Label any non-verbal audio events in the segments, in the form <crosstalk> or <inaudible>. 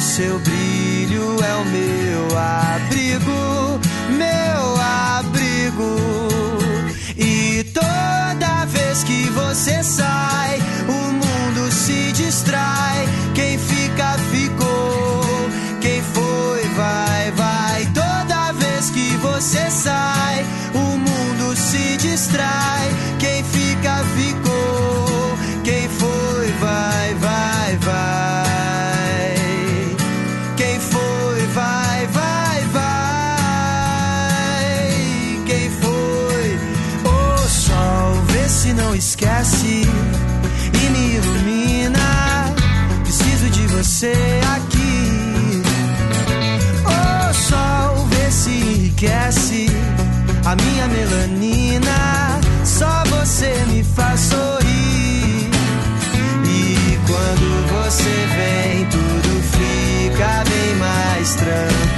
Seu brilho é o meu abrigo, meu abrigo. E toda vez que você sai, o mundo se distrai. Quem fica, ficou. Quem foi, vai, vai. Toda vez que você sai, o mundo se distrai. Esquece e me ilumina. Preciso de você aqui. O sol, vê se enriquece a minha melanina. Só você me faz sorrir. E quando você vem, tudo fica bem mais tranquilo.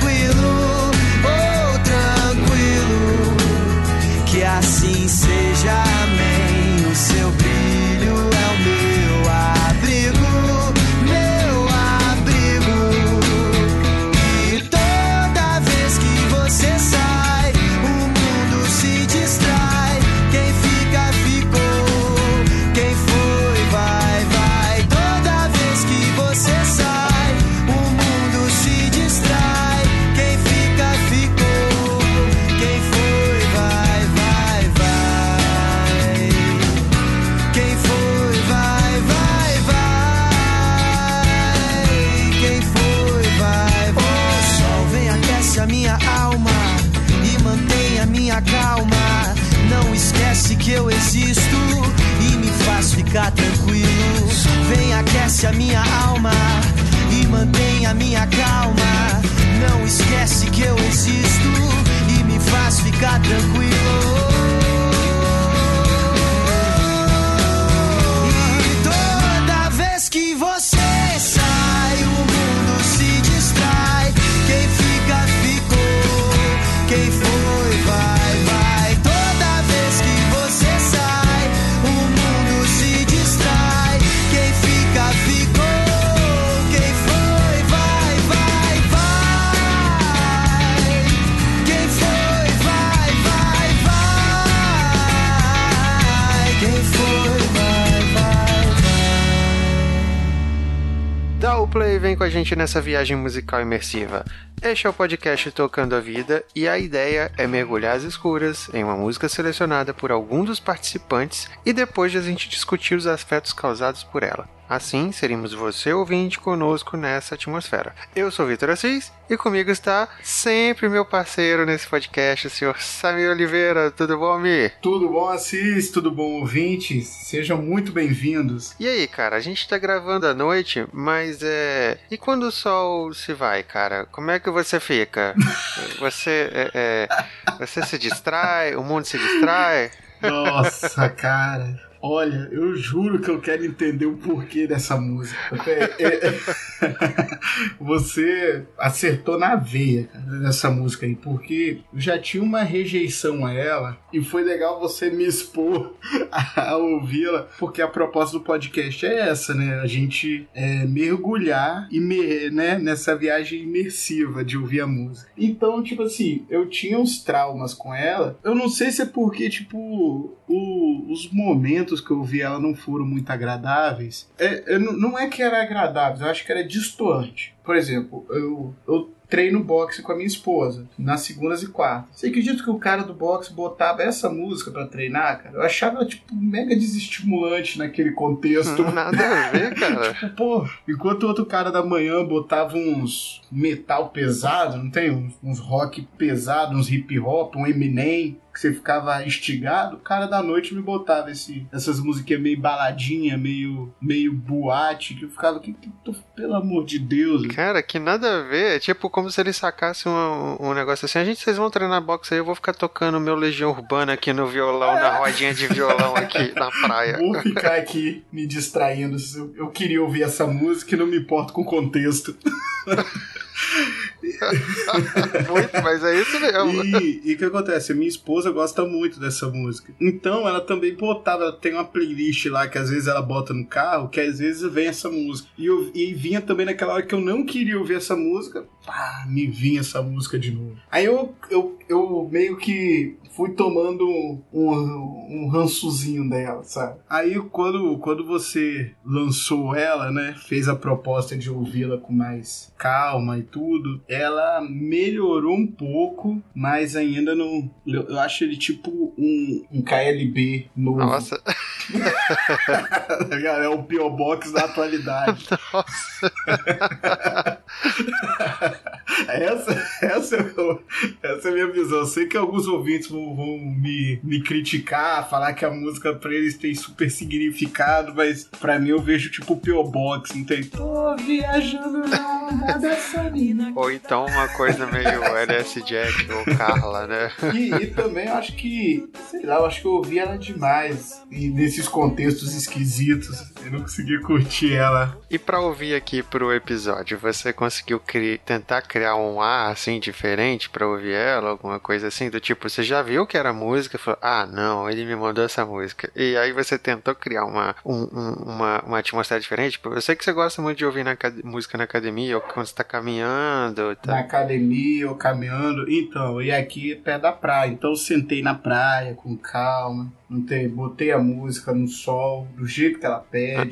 Quem gente nessa viagem musical imersiva. Este é o podcast Tocando a Vida e a ideia é mergulhar às escuras em uma música selecionada por algum dos participantes e depois de a gente discutir os afetos causados por ela. Assim, seríamos você ouvinte conosco nessa atmosfera. Eu sou Vitor Assis e comigo está sempre meu parceiro nesse podcast, o senhor Samir Oliveira. Tudo bom, Mi? Tudo bom, Assis? Tudo bom, ouvintes? Sejam muito bem-vindos. E aí, cara, a gente tá gravando à noite, mas é. E quando o sol se vai, cara? Como é que você fica? <laughs> Você. É, é, Você se distrai? O mundo se distrai? Nossa, cara. Olha, eu juro que eu quero entender o porquê dessa música. É, é. <laughs> Você acertou na veia cara, nessa música aí, porque já tinha uma rejeição a ela e foi legal você me expor <laughs> a, ouvi-la, porque a proposta do podcast é essa, né? A gente é, mergulhar e me, né, nessa viagem imersiva de ouvir a música. Então, tipo assim, eu tinha uns traumas com ela. Eu não sei se é porque, tipo, o, os momentos que eu vi ela não foram muito agradáveis. É, não é que era agradável, eu acho que era distoante. Por exemplo, eu, eu treino boxe com a minha esposa, nas segundas e quartas. Você acredita que o cara do boxe botava essa música para treinar, cara? Eu achava, tipo, mega desestimulante naquele contexto. <laughs> Nada a ver, <laughs> cara. tipo, pô, enquanto o outro cara da manhã botava uns metal pesado, não tem? Uns, uns rock pesado, uns hip hop, um Eminem que você ficava instigado, o cara da noite me botava esse, essas musiquinhas meio baladinha, meio, meio boate, que eu ficava, que, que, pelo amor de Deus. Cara, que nada a ver. É tipo como se ele sacasse um, um negócio assim. A gente, vocês vão treinar boxe aí, eu vou ficar tocando meu Legião Urbana aqui no violão, é. na rodinha de violão aqui na praia. Vou ficar aqui me distraindo. Eu queria ouvir essa música e não me importo com o contexto. <laughs> <laughs> muito, mas é isso mesmo. E o que acontece? Minha esposa gosta muito dessa música. Então ela também botava, ela tem uma playlist lá que às vezes ela bota no carro, que às vezes vem essa música. E, eu, e vinha também naquela hora que eu não queria ouvir essa música, pá, me vinha essa música de novo. Aí eu, eu, eu meio que fui tomando um, um, um rançozinho dela, sabe? Aí quando, quando você lançou ela, né, fez a proposta de ouvi-la com mais calma e tudo, ela melhorou um pouco, mas ainda não. Eu, eu acho ele tipo um, um KLB novo. Nossa. <laughs> é o P.O. Box da atualidade. <laughs> Nossa. <laughs> essa, essa, é, essa é a minha visão. Eu sei que alguns ouvintes vão, vão me, me criticar, falar que a música pra eles tem super significado, mas pra mim eu vejo tipo o P.O. Box, entende? Tô viajando na onda dessa mina. Ou então uma coisa meio LS Jack ou Carla, né? E, e também eu acho que, sei lá, eu acho que eu ouvi ela demais. E nesses contextos esquisitos, eu não consegui curtir ela. E pra ouvir aqui pro episódio, você conseguiu cri tentar criar um ar assim diferente pra ouvir ela? Alguma coisa assim? Do tipo, você já viu que era música? Falou, ah, não, ele me mandou essa música. E aí você tentou criar uma, um, uma, uma atmosfera diferente? Eu sei que você gosta muito de ouvir na, música na academia ou quando você tá caminhando. Tá. Na academia ou caminhando. Então, e aqui é pé da praia. Então eu sentei na praia com calma não botei a música no sol, do jeito que ela pede.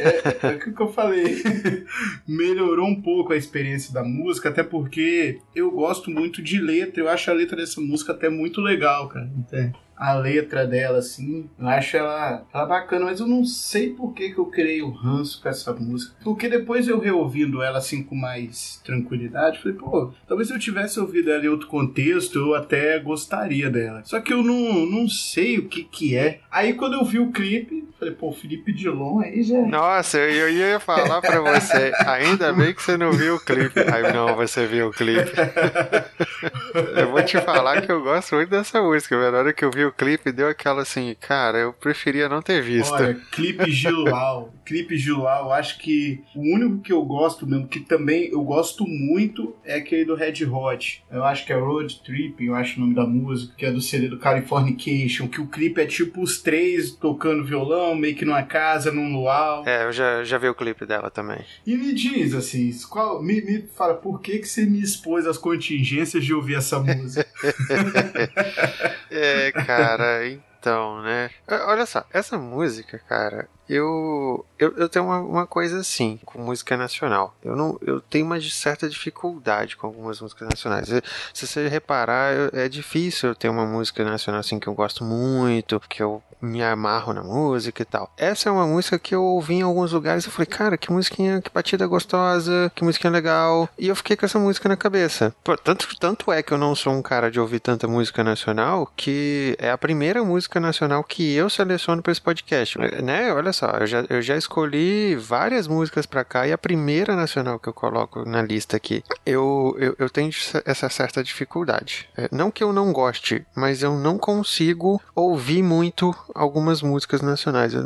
é, <laughs> é, é, o que eu falei. <laughs> Melhorou um pouco a experiência da música, até porque eu gosto muito de letra. Eu acho a letra dessa música até muito legal, cara. Entende? A letra dela, assim. Eu acho ela, ela bacana, mas eu não sei por que, que eu criei o ranço com essa música. Porque depois eu reouvindo ela assim com mais tranquilidade, falei, pô, talvez se eu tivesse ouvido ela em outro contexto, eu até gostaria dela. Só que eu não, não sei o que que é. Aí quando eu vi o clipe, falei, pô, Felipe Dilon aí já. É. Nossa, eu, eu ia falar pra você, ainda bem que você não viu o clipe. Aí não, você viu o clipe. <laughs> eu vou te falar que eu gosto muito dessa música, velho. Na hora que eu vi o clipe deu aquela assim, cara, eu preferia não ter visto. Olha, clipe <laughs> Gilual, clipe Gilual, acho que o único que eu gosto mesmo, que também eu gosto muito, é aquele do Red Hot. Eu acho que é Road Trip, eu acho o nome da música, que é do CD do Californication, que o clipe é tipo os três tocando violão, meio que numa casa, num luau. É, eu já, já vi o clipe dela também. E me diz, assim, qual, me, me fala, por que, que você me expôs às contingências de ouvir essa música? <laughs> <laughs> é, cara então, né? Olha só, essa música, cara, eu, eu, eu tenho uma, uma, coisa assim com música nacional. Eu não eu tenho uma certa dificuldade com algumas músicas nacionais. Se você reparar, é difícil eu ter uma música nacional assim que eu gosto muito, que eu me amarro na música e tal. Essa é uma música que eu ouvi em alguns lugares e falei, cara, que musiquinha, que batida gostosa, que musiquinha legal. E eu fiquei com essa música na cabeça. Pô, tanto, tanto é que eu não sou um cara de ouvir tanta música nacional que é a primeira música nacional que eu seleciono para esse podcast, né? Olha só, eu já, eu já escolhi várias músicas para cá e a primeira nacional que eu coloco na lista aqui, eu, eu, eu tenho essa certa dificuldade. É, não que eu não goste, mas eu não consigo ouvir muito algumas músicas nacionais. Eu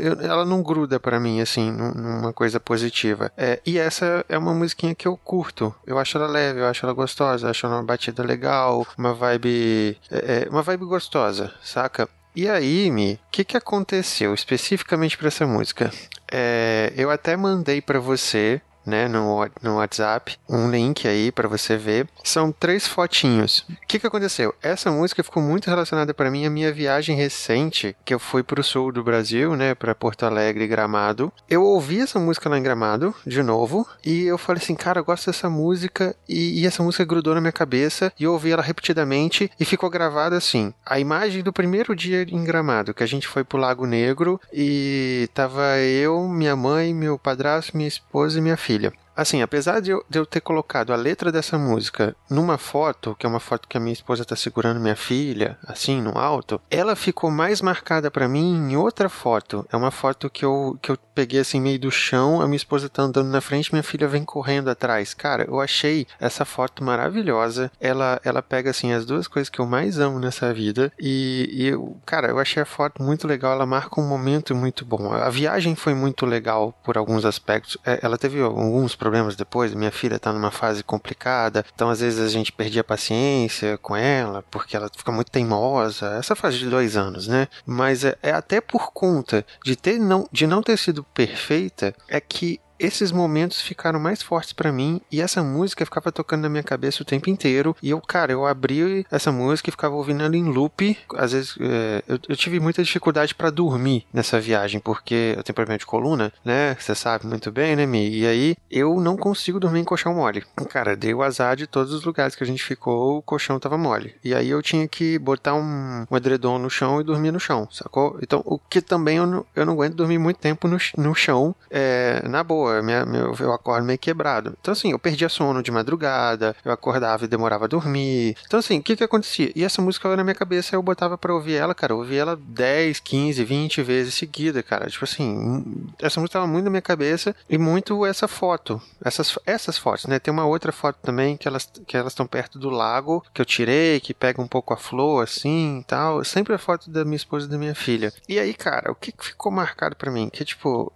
eu, ela não gruda para mim, assim, numa coisa positiva. É, e essa é uma musiquinha que eu curto. Eu acho ela leve, eu acho ela gostosa, eu acho ela uma batida legal, uma vibe. É, é uma vibe gostosa, saca? E aí, Mi, o que, que aconteceu especificamente para essa música? É, eu até mandei para você né, no, no WhatsApp, um link aí para você ver. São três fotinhos. O que, que aconteceu? Essa música ficou muito relacionada para mim à minha viagem recente, que eu fui para o sul do Brasil, né, para Porto Alegre, Gramado. Eu ouvi essa música lá em Gramado, de novo, e eu falei assim, cara, eu gosto dessa música, e, e essa música grudou na minha cabeça, e eu ouvi ela repetidamente, e ficou gravada assim. A imagem do primeiro dia em Gramado, que a gente foi pro Lago Negro, e tava eu, minha mãe, meu padrasto, minha esposa e minha filha filha. Assim, apesar de eu, de eu, ter colocado a letra dessa música numa foto, que é uma foto que a minha esposa tá segurando minha filha, assim, no alto, ela ficou mais marcada para mim em outra foto. É uma foto que eu, que eu peguei assim meio do chão, a minha esposa tá andando na frente, minha filha vem correndo atrás. Cara, eu achei essa foto maravilhosa. Ela, ela pega assim as duas coisas que eu mais amo nessa vida e, e eu, cara, eu achei a foto muito legal. Ela marca um momento muito bom. A viagem foi muito legal por alguns aspectos. É, ela teve alguns problemas depois. Minha filha tá numa fase complicada, então às vezes a gente perdia a paciência com ela, porque ela fica muito teimosa. Essa fase de dois anos, né? Mas é, é até por conta de, ter não, de não ter sido perfeita, é que esses momentos ficaram mais fortes para mim e essa música ficava tocando na minha cabeça o tempo inteiro. E eu, cara, eu abri essa música e ficava ouvindo ela em loop. Às vezes é, eu, eu, tive muita dificuldade para dormir nessa viagem, porque eu tenho problema de coluna, né? Você sabe muito bem, né, Mi? E aí eu não consigo dormir em colchão mole. Cara, dei o azar de todos os lugares que a gente ficou, o colchão tava mole. E aí eu tinha que botar um, um edredom no chão e dormir no chão, sacou? Então, o que também eu não, eu não aguento dormir muito tempo no, no chão, é, na boa minha, meu, eu acordo meio quebrado. Então, assim, eu perdia sono de madrugada, eu acordava e demorava a dormir. Então, assim, o que que acontecia? E essa música na minha cabeça, eu botava pra ouvir ela, cara, eu ouvia ela 10, 15, 20 vezes seguida, cara. Tipo assim, essa música tava muito na minha cabeça e muito essa foto, essas, essas fotos, né? Tem uma outra foto também que elas que elas estão perto do lago, que eu tirei, que pega um pouco a flor, assim, e tal. Sempre a foto da minha esposa e da minha filha. E aí, cara, o que ficou marcado para mim? Que, tipo,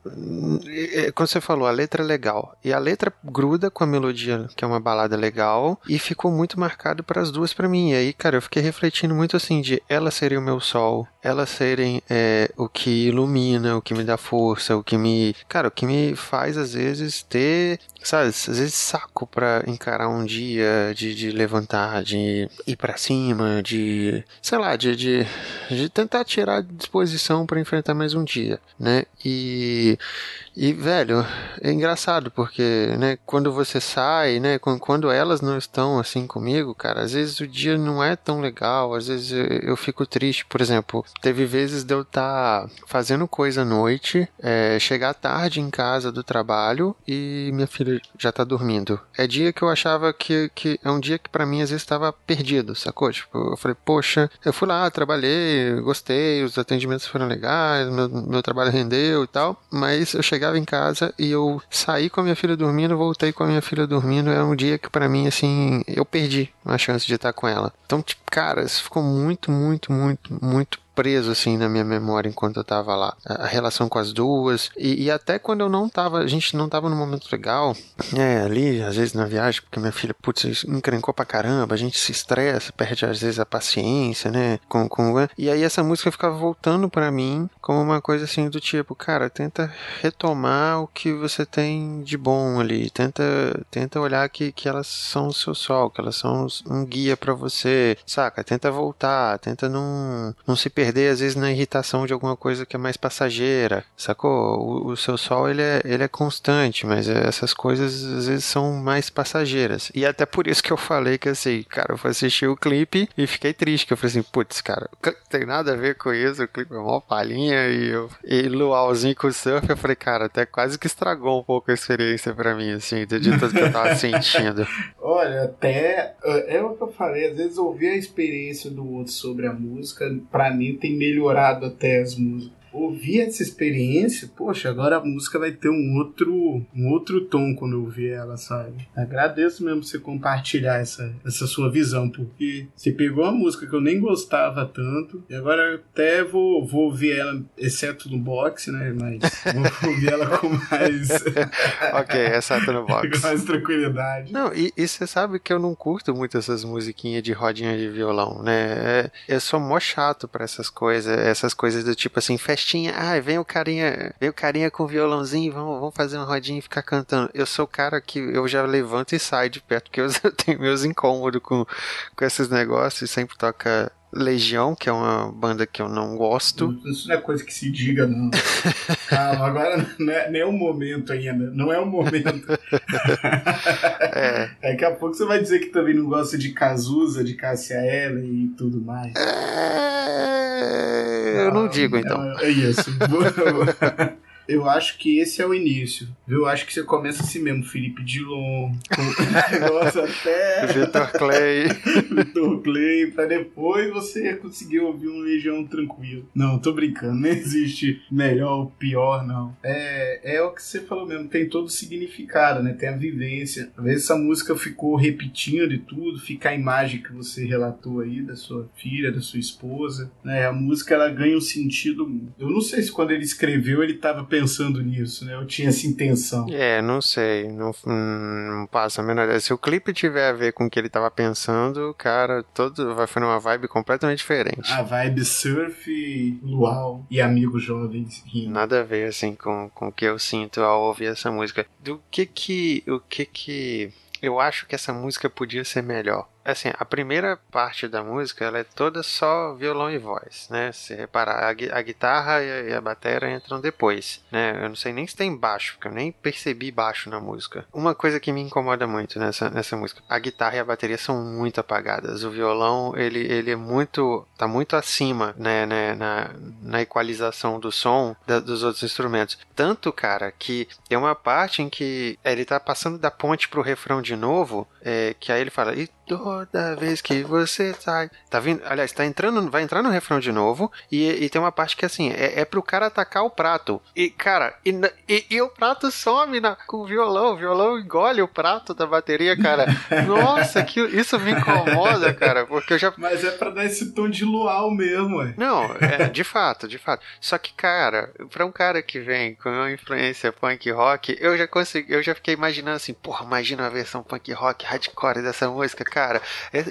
quando você falou falou, a letra é legal. E a letra gruda com a melodia, que é uma balada legal, e ficou muito marcado para as duas para mim. E aí, cara, eu fiquei refletindo muito assim de ela seria o meu sol, elas serem é, o que ilumina, o que me dá força, o que me. Cara, o que me faz às vezes ter, sabe, às vezes saco para encarar um dia, de, de levantar, de ir para cima, de. sei lá, de, de, de tentar tirar disposição para enfrentar mais um dia, né? E. E, velho, é engraçado porque, né, quando você sai, né, quando elas não estão assim comigo, cara, às vezes o dia não é tão legal, às vezes eu, eu fico triste, por exemplo, teve vezes de eu estar tá fazendo coisa à noite, é, chegar tarde em casa do trabalho e minha filha já tá dormindo. É dia que eu achava que, que é um dia que para mim às vezes estava perdido, sacou? Tipo, eu falei, poxa, eu fui lá, trabalhei, gostei, os atendimentos foram legais, meu, meu trabalho rendeu e tal, mas eu chegava em casa e eu saí com a minha filha dormindo, voltei com a minha filha dormindo. É um dia que para mim, assim, eu perdi a chance de estar com ela. Então, tipo, cara, isso ficou muito, muito, muito, muito preso assim na minha memória enquanto eu tava lá. A, relação com as duas. E, e, até quando eu não tava, a gente não tava num momento legal, é, ali, às vezes na viagem, porque minha filha, putz, encrencou pra caramba, a gente se estressa, perde às vezes a paciência, né? Com, com... E aí essa música ficava voltando para mim como uma coisa assim do tipo, cara, tenta retomar o que você tem de bom ali, tenta, tenta olhar que, que elas são o seu sol, que elas são um guia para você, saca? Tenta voltar, tenta não, não se perder perder às vezes na irritação de alguma coisa que é mais passageira, sacou? O, o seu sol ele é, ele é constante, mas essas coisas às vezes são mais passageiras. E até por isso que eu falei que assim, cara, eu fui assistir o clipe e fiquei triste, que eu falei assim, putz, cara, tem nada a ver com isso, o clipe é uma palhinha e, eu, e luauzinho com o surf, eu falei, cara, até quase que estragou um pouco a experiência para mim, assim, de, de tudo que eu tava <laughs> sentindo. Olha, até é o que eu falei, às vezes ouvir a experiência do outro sobre a música, para mim tem melhorado até as músicas ouvir essa experiência, poxa, agora a música vai ter um outro, um outro tom quando eu ouvir ela, sabe? Agradeço mesmo você compartilhar essa, essa sua visão, porque você pegou uma música que eu nem gostava tanto, e agora até vou, vou ouvir ela, exceto no box, né? Mas vou <laughs> ouvir ela com mais. <laughs> ok, exceto no <laughs> box. com mais tranquilidade. Não, e, e você sabe que eu não curto muito essas musiquinhas de rodinha de violão, né? É, eu sou mó chato pra essas coisas, essas coisas do tipo assim, festinha festinha, ai, vem o carinha, vem o carinha com o violãozinho, vamos, vamos fazer uma rodinha e ficar cantando. Eu sou o cara que eu já levanto e saio de perto, porque eu <laughs> tenho meus incômodos com, com esses negócios, sempre toca Legião, que é uma banda que eu não gosto. Isso não é coisa que se diga, não. <laughs> Calma, agora não é nem o momento ainda. Não é o momento. <laughs> é. Daqui a pouco você vai dizer que também não gosta de Cazuza, de Cássia Ela e tudo mais. É... Eu não digo, então. É, é isso. <laughs> Eu acho que esse é o início. Eu acho que você começa assim mesmo, Felipe Dilon, <laughs> negócio até. Vitor Clay. Vitor Clay, pra depois você conseguir ouvir um Legião tranquilo. Não, tô brincando, não existe melhor ou pior, não. É, é o que você falou mesmo, tem todo o significado, né? Tem a vivência. Às vezes essa música ficou repetindo de tudo, fica a imagem que você relatou aí da sua filha, da sua esposa. Né? A música ela ganha um sentido. Eu não sei se quando ele escreveu ele tava pensando pensando nisso, né? Eu tinha essa intenção. É, não sei. Não, não passa a menor Se o clipe tiver a ver com o que ele tava pensando, cara, todo vai foi numa vibe completamente diferente. A vibe surf, luau e amigos jovens rindo. Nada a ver, assim, com, com o que eu sinto ao ouvir essa música. Do que que. O que que. Eu acho que essa música podia ser melhor assim, a primeira parte da música ela é toda só violão e voz, né? Se reparar, a, a guitarra e a, a bateria entram depois, né? Eu não sei nem se tem baixo, porque eu nem percebi baixo na música. Uma coisa que me incomoda muito nessa, nessa música, a guitarra e a bateria são muito apagadas. O violão, ele, ele é muito, tá muito acima, né, né na, na equalização do som da, dos outros instrumentos. Tanto, cara, que tem uma parte em que ele tá passando da ponte pro refrão de novo, é, que aí ele fala, e toda vez que você sai. Tá vindo. Aliás, tá entrando. Vai entrar no refrão de novo. E, e tem uma parte que assim, é, é pro cara atacar o prato. E, cara, e, e, e o prato some na, com o violão. O violão engole o prato da bateria, cara. <laughs> Nossa, que, isso me incomoda, cara. Porque eu já. Mas é pra dar esse tom de luau mesmo, ué. Não, é, de fato, de fato. Só que, cara, pra um cara que vem com uma influência punk rock, eu já consegui, eu já fiquei imaginando assim, porra, imagina a versão punk rock hardcore dessa música, cara cara.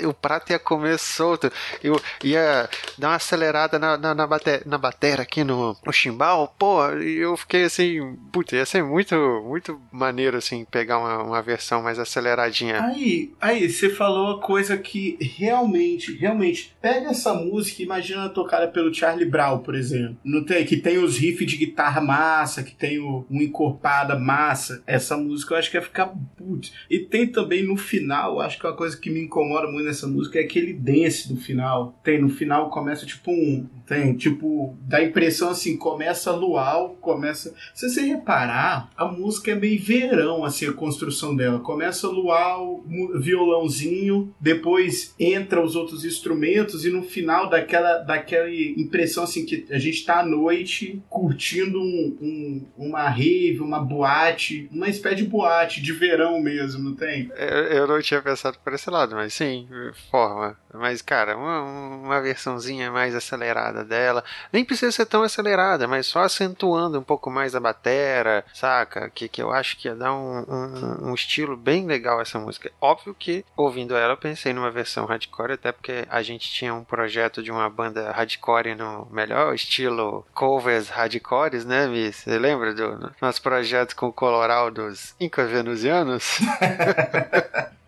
O prato ia comer solto. Eu ia dar uma acelerada na, na, na, bater, na batera aqui no, no chimbal. Pô, eu fiquei assim, puta, ia ser muito, muito maneiro, assim, pegar uma, uma versão mais aceleradinha. Aí, aí, você falou uma coisa que realmente, realmente, pega essa música e imagina tocada pelo Charlie Brown, por exemplo. Não tem, que tem os riffs de guitarra massa, que tem o, um encorpada massa. Essa música eu acho que ia ficar putz. E tem também no final, acho que é uma coisa que me incomoda muito nessa música é aquele dance do final. Tem, no final começa tipo um. Tem, tipo, dá a impressão assim, começa luau, começa. Se você reparar, a música é meio verão, assim, a construção dela. Começa luau, violãozinho, depois entra os outros instrumentos e no final daquela, daquela impressão assim que a gente tá à noite curtindo um, um, uma rave, uma boate, uma espécie de boate de verão mesmo, não tem? Eu, eu não tinha pensado por esse lado, mas sim, forma. Mas, cara, uma, uma versãozinha mais acelerada dela. Nem precisa ser tão acelerada, mas só acentuando um pouco mais a batera, saca? Que, que eu acho que ia dar um, um, um estilo bem legal essa música. Óbvio que, ouvindo ela, eu pensei numa versão hardcore, até porque a gente tinha um projeto de uma banda hardcore no melhor estilo covers hardcores, né, Miss? Você lembra do nosso projeto com o coloral dos Inca-Venusianos? <laughs>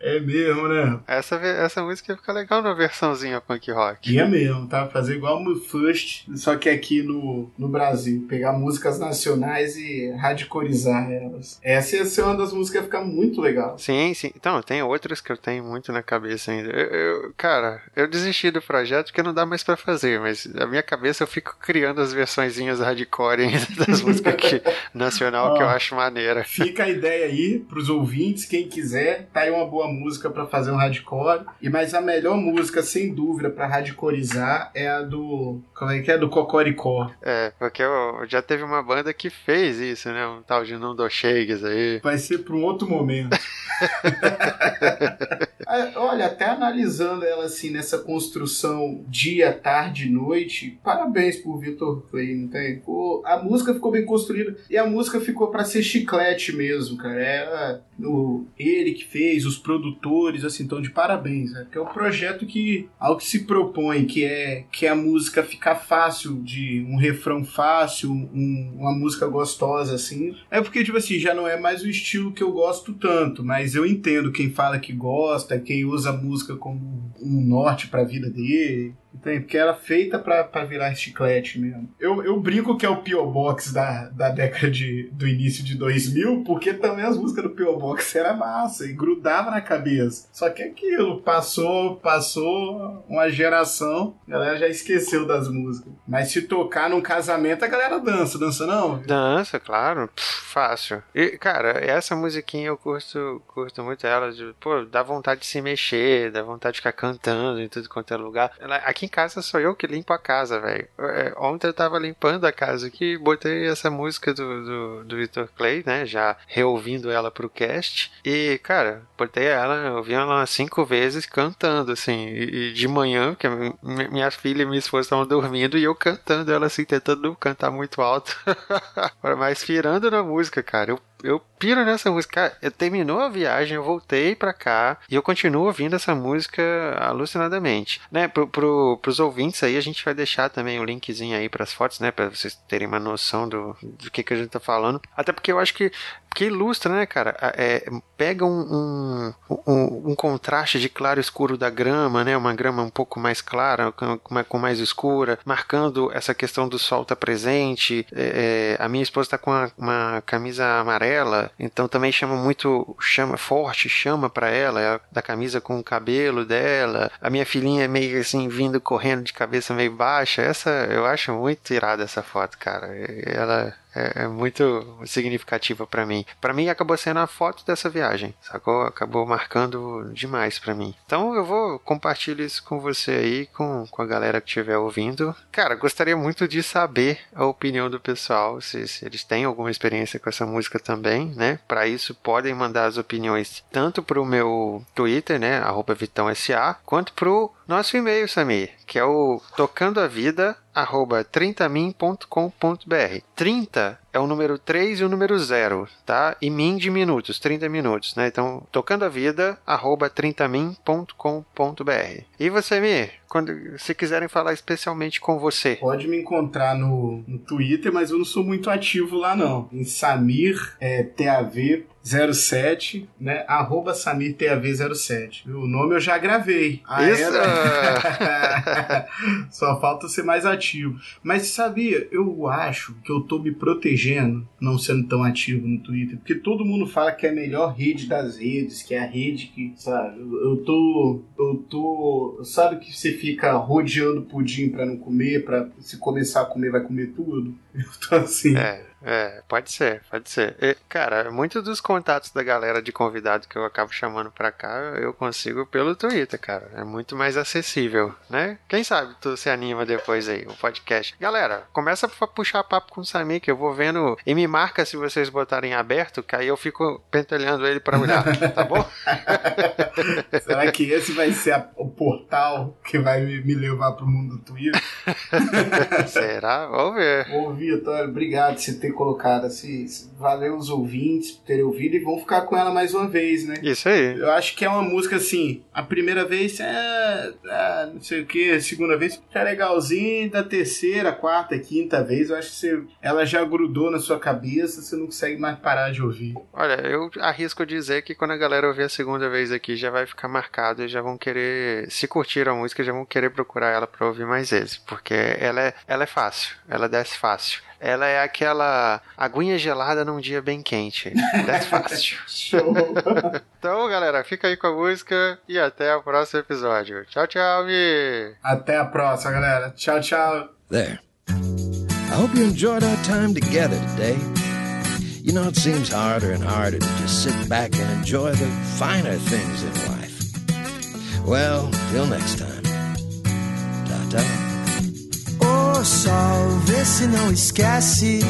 É mesmo, né? Essa, essa música ia ficar legal na versãozinha punk rock. Ia mesmo, tá? Fazer igual o First, só que aqui no, no Brasil. Pegar músicas nacionais e radicorizar elas. Essa ia ser uma das músicas que ia ficar muito legal. Sim, sim. Então, tem outras que eu tenho muito na cabeça ainda. Eu, eu, cara, eu desisti do projeto porque não dá mais para fazer, mas na minha cabeça eu fico criando as versõezinhas hardcore ainda <laughs> das músicas aqui, nacional que eu acho maneira. Fica a ideia aí pros ouvintes, quem quiser, tá aí uma boa música para fazer um hardcore. E mas a melhor música música, sem dúvida, pra radicorizar é a do. Como é que é? Do Cocoricó. É, porque eu, já teve uma banda que fez isso, né? Um tal de Não Shakes aí. Vai ser pra um outro momento. <laughs> Olha, até analisando ela assim nessa construção dia, tarde e noite, parabéns pro Vitor Clay, não tem? a música ficou bem construída e a música ficou para ser chiclete mesmo, cara. É o, ele que fez, os produtores, assim, então de parabéns, né? Porque é um projeto que, ao que se propõe, que é que é a música ficar fácil, de um refrão fácil, um, uma música gostosa, assim. É porque, tipo assim, já não é mais o estilo que eu gosto tanto, mas eu entendo quem fala que gosta, quem usa a música como um norte para a vida dele. Tem, porque era feita para virar chiclete mesmo. Eu, eu brinco que é o P.O. Box da, da década de, do início de 2000, porque também as músicas do P.O. Box era massa e grudava na cabeça. Só que aquilo, passou, passou uma geração, a galera já esqueceu das músicas. Mas se tocar num casamento, a galera dança, dança não? Dança, claro, Pff, fácil. E, cara, essa musiquinha eu curto, curto muito ela, de, pô, dá vontade de se mexer, dá vontade de ficar cantando em tudo quanto é lugar. Aqui em casa sou eu que limpo a casa, velho. É, ontem eu tava limpando a casa aqui, botei essa música do, do, do Victor Clay, né? Já reouvindo ela pro cast. E, cara, botei ela, ouvi ela umas cinco vezes cantando, assim. E, e de manhã, porque minha filha e minha esposa estavam dormindo e eu cantando ela assim, tentando cantar muito alto. <laughs> Mas pirando na música, cara. Eu eu piro nessa música. Eu terminou a viagem, eu voltei pra cá e eu continuo ouvindo essa música alucinadamente. Né, pro, pro, pros ouvintes aí, a gente vai deixar também o linkzinho aí pras fotos, né? Pra vocês terem uma noção do, do que, que a gente tá falando. Até porque eu acho que que ilustra, né, cara? É, pega um, um, um, um, contraste de claro e escuro da grama, né? Uma grama um pouco mais clara, com, com mais escura, marcando essa questão do sol tá presente. É, é, a minha esposa tá com uma, uma, camisa amarela, então também chama muito, chama forte, chama para ela, é da camisa com o cabelo dela. A minha filhinha meio assim, vindo correndo de cabeça meio baixa. Essa, eu acho muito irada essa foto, cara. Ela é, é muito significativa para mim. Para mim acabou sendo a foto dessa viagem, sacou? Acabou marcando demais para mim. Então eu vou compartilhar isso com você aí, com, com a galera que estiver ouvindo. Cara, gostaria muito de saber a opinião do pessoal, se, se eles têm alguma experiência com essa música também, né? Para isso podem mandar as opiniões tanto pro meu Twitter, né, arroba VitãoSA, quanto pro nosso e-mail, Samir, que é o tocando a vida arroba 30min.com.br. 30 é o número 3 e o número 0, tá? E min de minutos, 30 minutos, né? Então, tocando a vida, arroba 30min.com.br. E você, Mi, quando se quiserem falar especialmente com você? Pode me encontrar no, no Twitter, mas eu não sou muito ativo lá, não. Em Samir, é, TAV 07, né? Arroba SamirTAV07. O nome eu já gravei. Ah, Isso! Era... <laughs> Só falta ser mais ativo. Mas sabia, eu acho que eu tô me protegendo não sendo tão ativo no Twitter, porque todo mundo fala que é a melhor rede das redes, que é a rede que, sabe, eu tô. Eu tô. Sabe que você fica rodeando pudim para não comer, para se começar a comer, vai comer tudo? <laughs> Eu tô assim. É. É, pode ser, pode ser. E, cara, muitos dos contatos da galera de convidado que eu acabo chamando pra cá, eu consigo pelo Twitter, cara. É muito mais acessível, né? Quem sabe tu se anima depois aí, o podcast. Galera, começa a puxar papo com o Samir, que eu vou vendo e me marca se vocês botarem aberto, que aí eu fico pentelhando ele pra olhar, <laughs> tá bom? Será que esse vai ser a, o portal que vai me levar pro mundo do Twitter? <laughs> Será? Vamos ver. Ô, Vitor, obrigado você ter ter colocado assim. Valeu os ouvintes por terem ouvido e vão ficar com ela mais uma vez, né? Isso aí. Eu acho que é uma música assim. A primeira vez é. é não sei o que, a segunda vez é legalzinho, da terceira, quarta, quinta vez, eu acho que você, ela já grudou na sua cabeça, você não consegue mais parar de ouvir. Olha, eu arrisco dizer que quando a galera ouvir a segunda vez aqui já vai ficar marcado e já vão querer. Se curtir a música, já vão querer procurar ela pra ouvir mais vezes. Porque ela é, ela é fácil, ela desce fácil. Ela é aquela aguinha gelada num dia bem quente. That's fácil. <laughs> Show. <laughs> então, galera, fica aí com a música e até o próximo episódio. Tchau, tchau, Mi. Até a próxima, galera. Tchau, tchau. There. I hope you enjoyed our time together today. You know, it seems harder and harder to just sit back and enjoy the finer things in life. Well, till next time. Ta-ta. O sol, vê se não esquece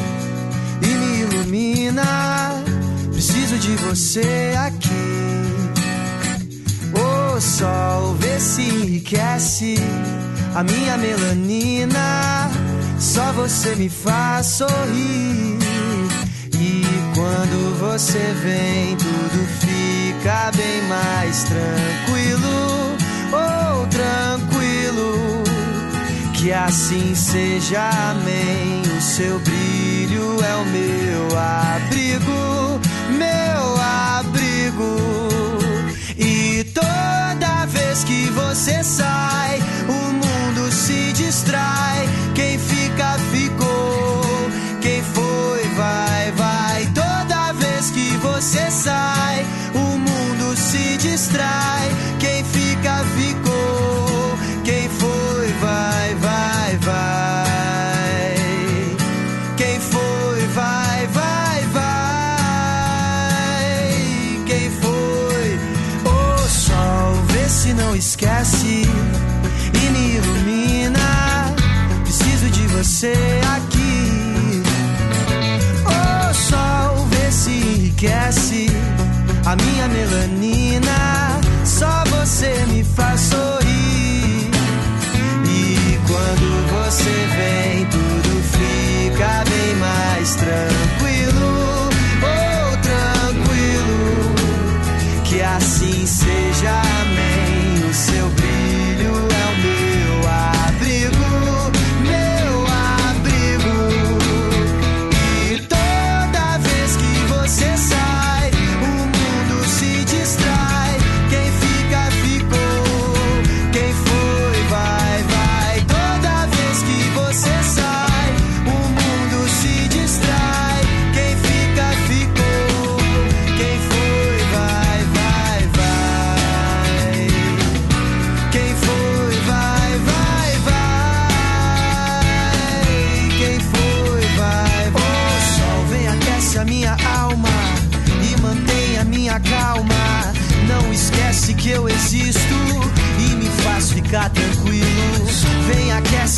e me ilumina. Preciso de você aqui. O sol, vê se enriquece a minha melanina. Só você me faz sorrir. E quando você vem, tudo fica bem mais tranquilo. Oh, tranquilo. Que assim seja, amém. O seu brilho é o meu abrigo, meu abrigo. E toda vez que você sai, o mundo se distrai. Quem fica, você aqui. O sol, vê se enriquece a minha melanina. Só você me faz sorrir. E quando você vem, tudo fica bem mais tranquilo. Oh, tranquilo. Que assim seja, amém. O seu brilho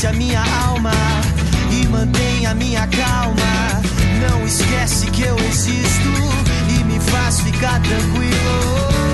a minha alma e mantém a minha calma. Não esquece que eu existo e me faz ficar tranquilo.